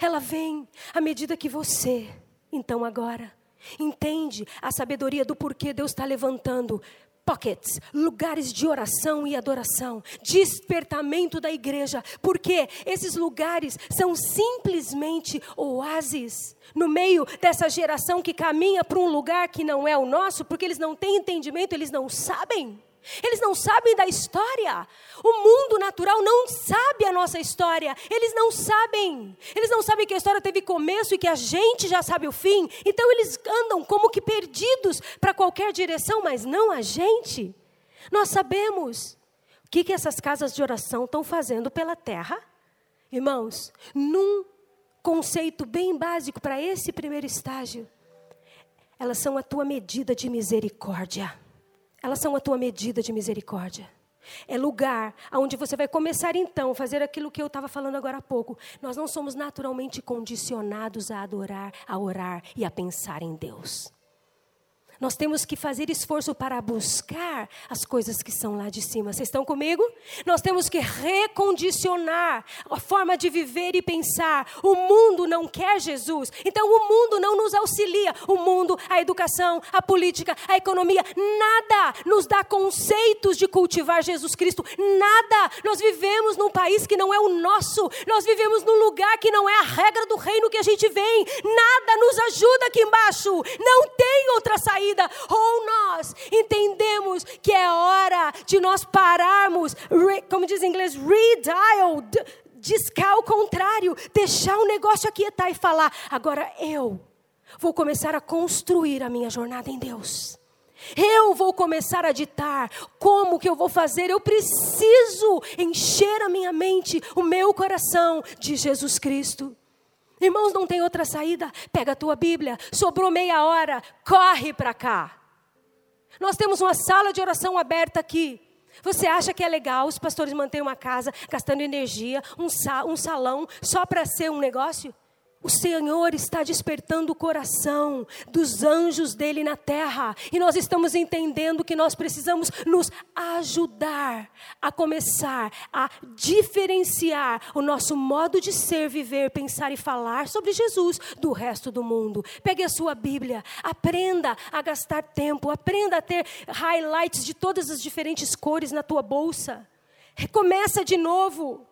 Ela vem à medida que você, então agora, entende a sabedoria do porquê Deus está levantando pockets, lugares de oração e adoração, despertamento da igreja, porque esses lugares são simplesmente oásis no meio dessa geração que caminha para um lugar que não é o nosso, porque eles não têm entendimento, eles não sabem. Eles não sabem da história. O mundo natural não sabe a nossa história. Eles não sabem. Eles não sabem que a história teve começo e que a gente já sabe o fim. Então eles andam como que perdidos para qualquer direção, mas não a gente. Nós sabemos o que, que essas casas de oração estão fazendo pela terra. Irmãos, num conceito bem básico para esse primeiro estágio, elas são a tua medida de misericórdia. Elas são a tua medida de misericórdia. É lugar onde você vai começar então a fazer aquilo que eu estava falando agora há pouco. Nós não somos naturalmente condicionados a adorar, a orar e a pensar em Deus. Nós temos que fazer esforço para buscar as coisas que são lá de cima. Vocês estão comigo? Nós temos que recondicionar a forma de viver e pensar. O mundo não quer Jesus, então o mundo não nos auxilia. O mundo, a educação, a política, a economia, nada nos dá conceitos de cultivar Jesus Cristo. Nada. Nós vivemos num país que não é o nosso. Nós vivemos num lugar que não é a regra do reino que a gente vem. Nada nos ajuda aqui embaixo. Não tem outra saída vida, ou nós entendemos que é hora de nós pararmos, como diz em inglês, redial, discar o contrário, deixar o negócio aquietar e falar: agora eu vou começar a construir a minha jornada em Deus. Eu vou começar a ditar como que eu vou fazer. Eu preciso encher a minha mente, o meu coração de Jesus Cristo. Irmãos, não tem outra saída. Pega a tua Bíblia, sobrou meia hora, corre para cá. Nós temos uma sala de oração aberta aqui. Você acha que é legal os pastores manterem uma casa gastando energia, um, sa um salão, só para ser um negócio? O Senhor está despertando o coração dos anjos dele na terra, e nós estamos entendendo que nós precisamos nos ajudar a começar a diferenciar o nosso modo de ser, viver, pensar e falar sobre Jesus do resto do mundo. Pegue a sua Bíblia, aprenda a gastar tempo, aprenda a ter highlights de todas as diferentes cores na tua bolsa. Recomeça de novo.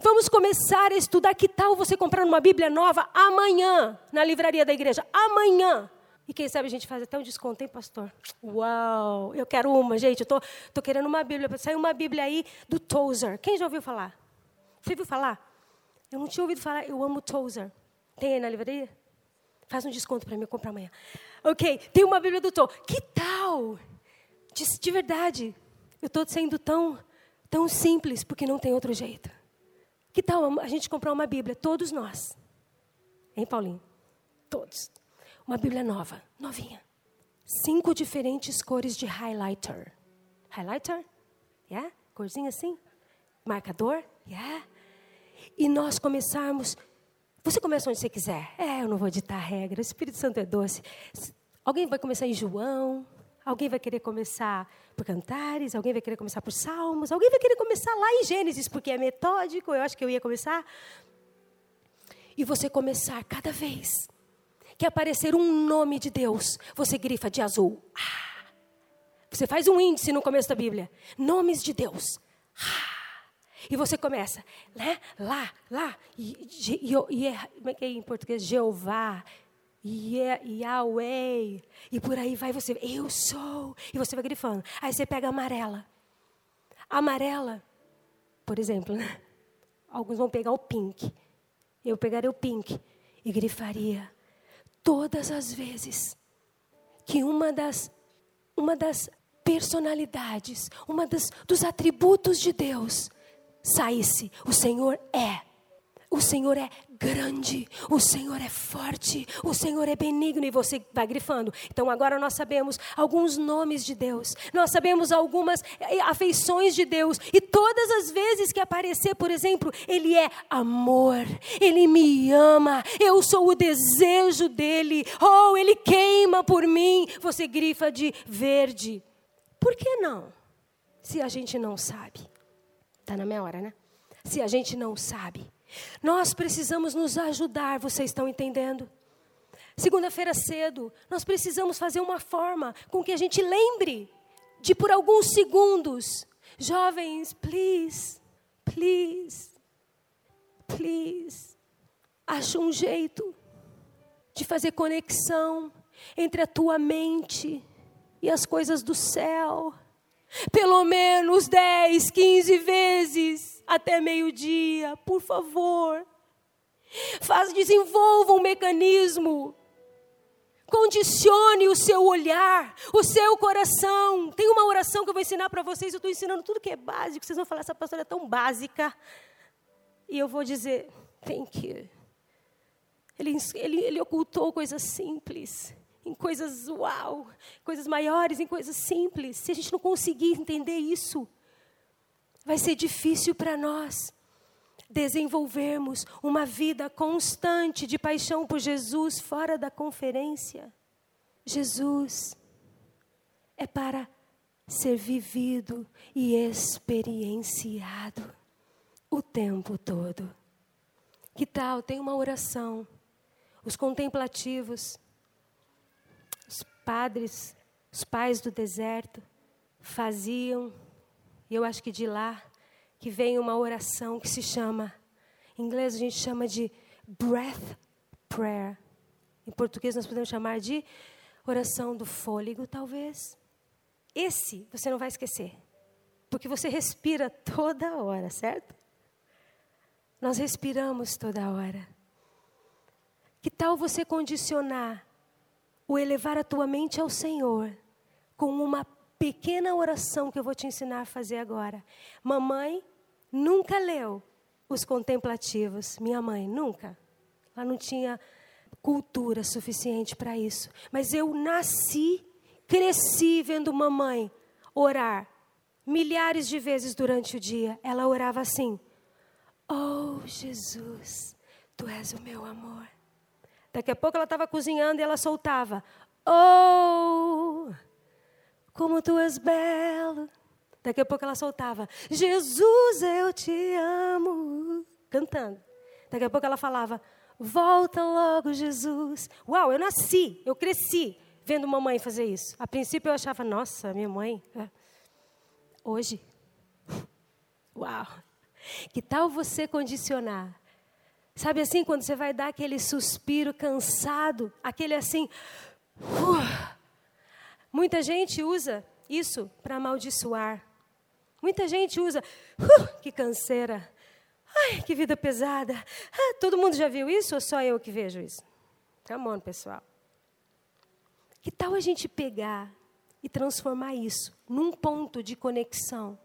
Vamos começar a estudar. Que tal você comprar uma Bíblia nova amanhã na livraria da igreja? Amanhã. E quem sabe a gente faz até um desconto, hein, pastor? Uau! Eu quero uma, gente. Eu tô, tô querendo uma Bíblia. Saiu uma Bíblia aí do Tozer. Quem já ouviu falar? Você ouviu falar? Eu não tinha ouvido falar. Eu amo Tozer. Tem aí na livraria? Faz um desconto para mim comprar amanhã. Ok, tem uma Bíblia do Tozer. Que tal? De, de verdade. Eu estou sendo tão, tão simples porque não tem outro jeito. Que tal a gente comprar uma Bíblia, todos nós? Hein, Paulinho? Todos. Uma Bíblia nova, novinha. Cinco diferentes cores de highlighter. Highlighter? Yeah? Corzinha assim? Marcador? Yeah? E nós começarmos. Você começa onde você quiser. É, eu não vou ditar regra. O Espírito Santo é doce. Alguém vai começar em João, Alguém vai querer começar por cantares, alguém vai querer começar por salmos, alguém vai querer começar lá em Gênesis, porque é metódico, eu acho que eu ia começar. E você começar cada vez que aparecer um nome de Deus, você grifa de azul. Ah. Você faz um índice no começo da Bíblia. Nomes de Deus. Ah. E você começa, né? Lá, lá, e, e, e, como é que é em português? Jeová, Yahweh, e por aí vai você, eu sou, e você vai grifando. Aí você pega a amarela. A amarela, por exemplo, né? alguns vão pegar o pink. Eu pegaria o pink e grifaria todas as vezes que uma das, uma das personalidades, uma das, dos atributos de Deus saísse. O Senhor é. O Senhor é grande, o Senhor é forte, o Senhor é benigno e você vai grifando. Então agora nós sabemos alguns nomes de Deus, nós sabemos algumas eh, afeições de Deus e todas as vezes que aparecer, por exemplo, Ele é amor, Ele me ama, eu sou o desejo dele, oh, Ele queima por mim. Você grifa de verde. Por que não? Se a gente não sabe. Está na minha hora, né? Se a gente não sabe. Nós precisamos nos ajudar, vocês estão entendendo? Segunda-feira cedo, nós precisamos fazer uma forma com que a gente lembre de por alguns segundos. Jovens, please, please, please. Acha um jeito de fazer conexão entre a tua mente e as coisas do céu. Pelo menos 10, 15 vezes até meio-dia, por favor. Faz, desenvolva um mecanismo. Condicione o seu olhar, o seu coração. Tem uma oração que eu vou ensinar para vocês. Eu estou ensinando tudo que é básico. Vocês vão falar, essa pastora é tão básica. E eu vou dizer, thank you. Ele, ele, ele ocultou coisas simples em coisas uau, coisas maiores, em coisas simples. Se a gente não conseguir entender isso, vai ser difícil para nós desenvolvermos uma vida constante de paixão por Jesus fora da conferência. Jesus é para ser vivido e experienciado o tempo todo. Que tal? Tem uma oração. Os contemplativos padres, os pais do deserto, faziam, e eu acho que de lá que vem uma oração que se chama, em inglês a gente chama de breath prayer. Em português nós podemos chamar de oração do fôlego, talvez. Esse você não vai esquecer, porque você respira toda hora, certo? Nós respiramos toda hora. Que tal você condicionar o elevar a tua mente ao Senhor com uma pequena oração que eu vou te ensinar a fazer agora. Mamãe nunca leu os contemplativos, minha mãe nunca. Ela não tinha cultura suficiente para isso. Mas eu nasci, cresci vendo mamãe orar milhares de vezes durante o dia. Ela orava assim: Oh, Jesus, tu és o meu amor. Daqui a pouco ela estava cozinhando e ela soltava: Oh, como tu és belo. Daqui a pouco ela soltava: Jesus, eu te amo. Cantando. Daqui a pouco ela falava: Volta logo, Jesus. Uau, eu nasci, eu cresci vendo mamãe fazer isso. A princípio eu achava: Nossa, minha mãe. É. Hoje. Uau. Que tal você condicionar Sabe assim, quando você vai dar aquele suspiro cansado, aquele assim. Muita gente usa isso para amaldiçoar. Muita gente usa. Que canseira. Ai, que vida pesada. Ah, todo mundo já viu isso ou só eu que vejo isso? Come on, pessoal. Que tal a gente pegar e transformar isso num ponto de conexão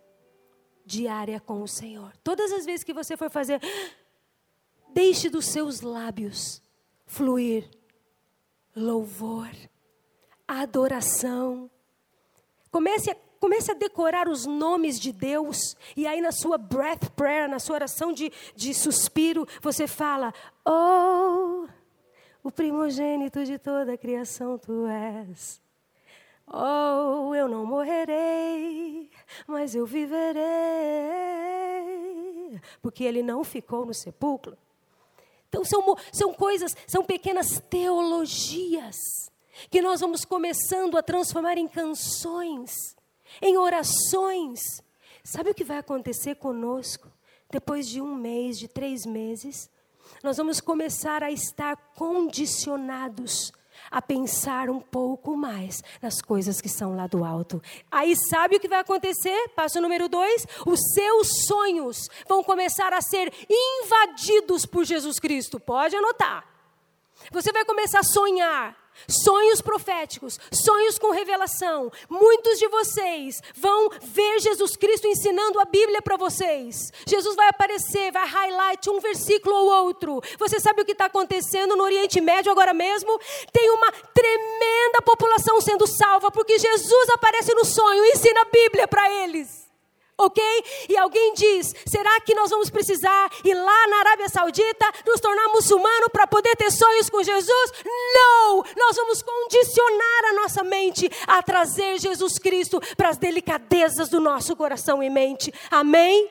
diária com o Senhor? Todas as vezes que você for fazer Deixe dos seus lábios fluir louvor, adoração. Comece a, comece a decorar os nomes de Deus. E aí, na sua breath prayer, na sua oração de, de suspiro, você fala: Oh, o primogênito de toda a criação tu és. Oh, eu não morrerei, mas eu viverei, porque ele não ficou no sepulcro. Então, são, são coisas, são pequenas teologias que nós vamos começando a transformar em canções, em orações. Sabe o que vai acontecer conosco depois de um mês, de três meses? Nós vamos começar a estar condicionados a pensar um pouco mais nas coisas que são lá do alto. Aí sabe o que vai acontecer? Passo número dois: os seus sonhos vão começar a ser invadidos por Jesus Cristo. Pode anotar. Você vai começar a sonhar sonhos proféticos, sonhos com revelação. Muitos de vocês vão ver Jesus Cristo ensinando a Bíblia para vocês. Jesus vai aparecer, vai highlight um versículo ou outro. Você sabe o que está acontecendo no Oriente Médio agora mesmo? Tem uma tremenda população sendo salva porque Jesus aparece no sonho e ensina a Bíblia para eles ok? E alguém diz: será que nós vamos precisar ir lá na Arábia Saudita, nos tornar muçulmano para poder ter sonhos com Jesus? Não! Nós vamos condicionar a nossa mente a trazer Jesus Cristo para as delicadezas do nosso coração e mente, amém?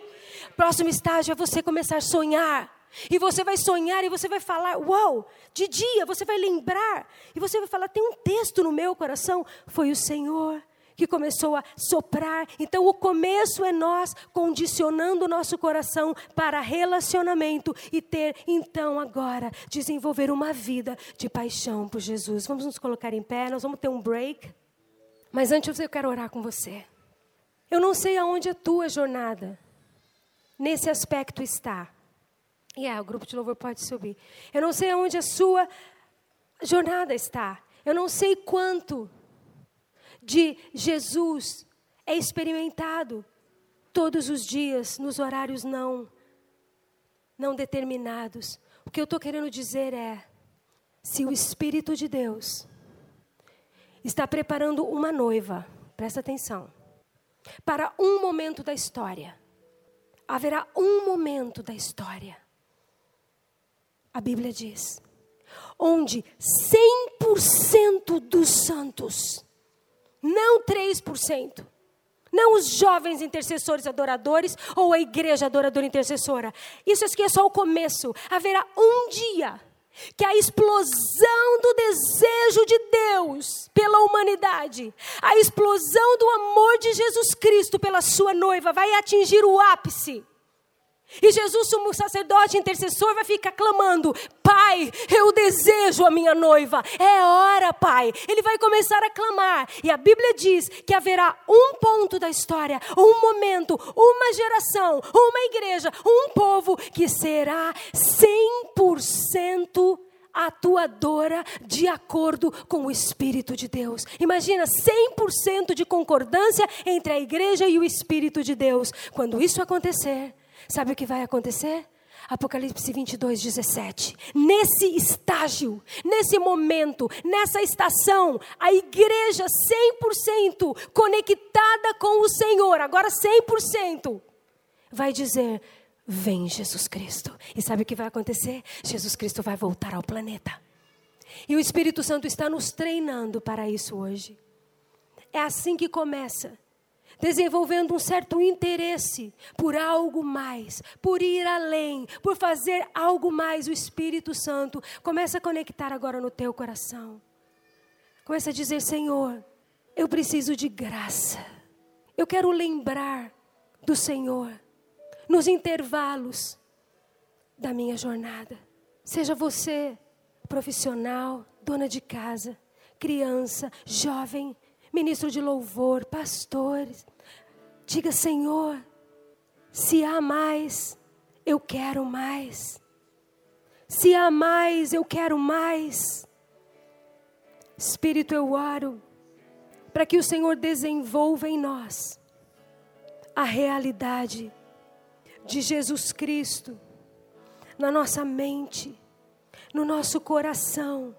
Próximo estágio é você começar a sonhar. E você vai sonhar e você vai falar, uau, de dia, você vai lembrar. E você vai falar, tem um texto no meu coração, foi o Senhor que começou a soprar. Então, o começo é nós condicionando o nosso coração para relacionamento e ter, então, agora, desenvolver uma vida de paixão por Jesus. Vamos nos colocar em pé, nós vamos ter um break. Mas antes eu quero orar com você. Eu não sei aonde a tua jornada nesse aspecto está. E é, o grupo de louvor pode subir. Eu não sei aonde a sua jornada está. Eu não sei quanto de Jesus é experimentado todos os dias, nos horários não, não determinados. O que eu estou querendo dizer é: se o Espírito de Deus está preparando uma noiva, presta atenção, para um momento da história, haverá um momento da história. A Bíblia diz, onde 100% dos santos não 3%. Não os jovens intercessores adoradores ou a igreja adoradora intercessora. Isso aqui é só o começo. Haverá um dia que a explosão do desejo de Deus pela humanidade, a explosão do amor de Jesus Cristo pela sua noiva vai atingir o ápice. E Jesus, sumo sacerdote intercessor, vai ficar clamando: Pai, eu desejo a minha noiva. É hora, Pai. Ele vai começar a clamar. E a Bíblia diz que haverá um ponto da história, um momento, uma geração, uma igreja, um povo que será 100% atuadora de acordo com o Espírito de Deus. Imagina 100% de concordância entre a igreja e o Espírito de Deus. Quando isso acontecer, Sabe o que vai acontecer? Apocalipse 22, 17. Nesse estágio, nesse momento, nessa estação, a igreja 100% conectada com o Senhor, agora 100%, vai dizer: Vem Jesus Cristo. E sabe o que vai acontecer? Jesus Cristo vai voltar ao planeta. E o Espírito Santo está nos treinando para isso hoje. É assim que começa desenvolvendo um certo interesse por algo mais, por ir além, por fazer algo mais. O Espírito Santo começa a conectar agora no teu coração. Começa a dizer: Senhor, eu preciso de graça. Eu quero lembrar do Senhor nos intervalos da minha jornada. Seja você profissional, dona de casa, criança, jovem, ministro de louvor, pastores, Diga, Senhor, se há mais, eu quero mais. Se há mais, eu quero mais. Espírito, eu oro para que o Senhor desenvolva em nós a realidade de Jesus Cristo na nossa mente, no nosso coração,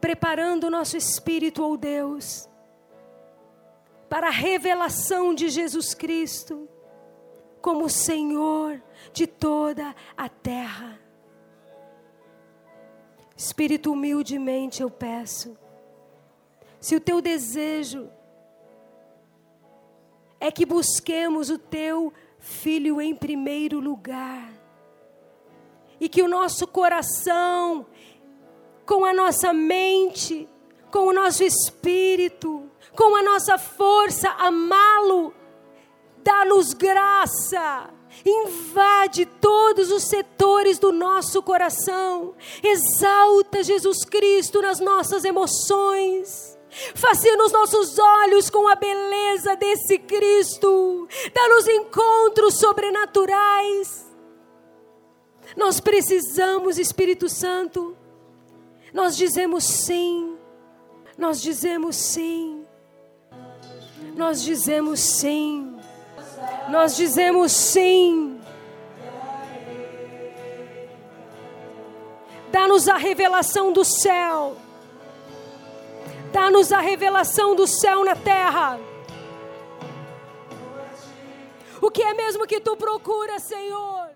preparando o nosso espírito, ó oh Deus, para a revelação de Jesus Cristo como Senhor de toda a terra. Espírito humildemente eu peço, se o teu desejo é que busquemos o teu filho em primeiro lugar, e que o nosso coração, com a nossa mente, com o nosso espírito, com a nossa força, amá-lo, dá-nos graça, invade todos os setores do nosso coração, exalta Jesus Cristo nas nossas emoções. Fascina os nossos olhos com a beleza desse Cristo. Dá-nos encontros sobrenaturais. Nós precisamos, Espírito Santo. Nós dizemos sim. Nós dizemos sim. Nós dizemos sim. Nós dizemos sim. Dá-nos a revelação do céu. Dá-nos a revelação do céu na terra. O que é mesmo que tu procuras, Senhor?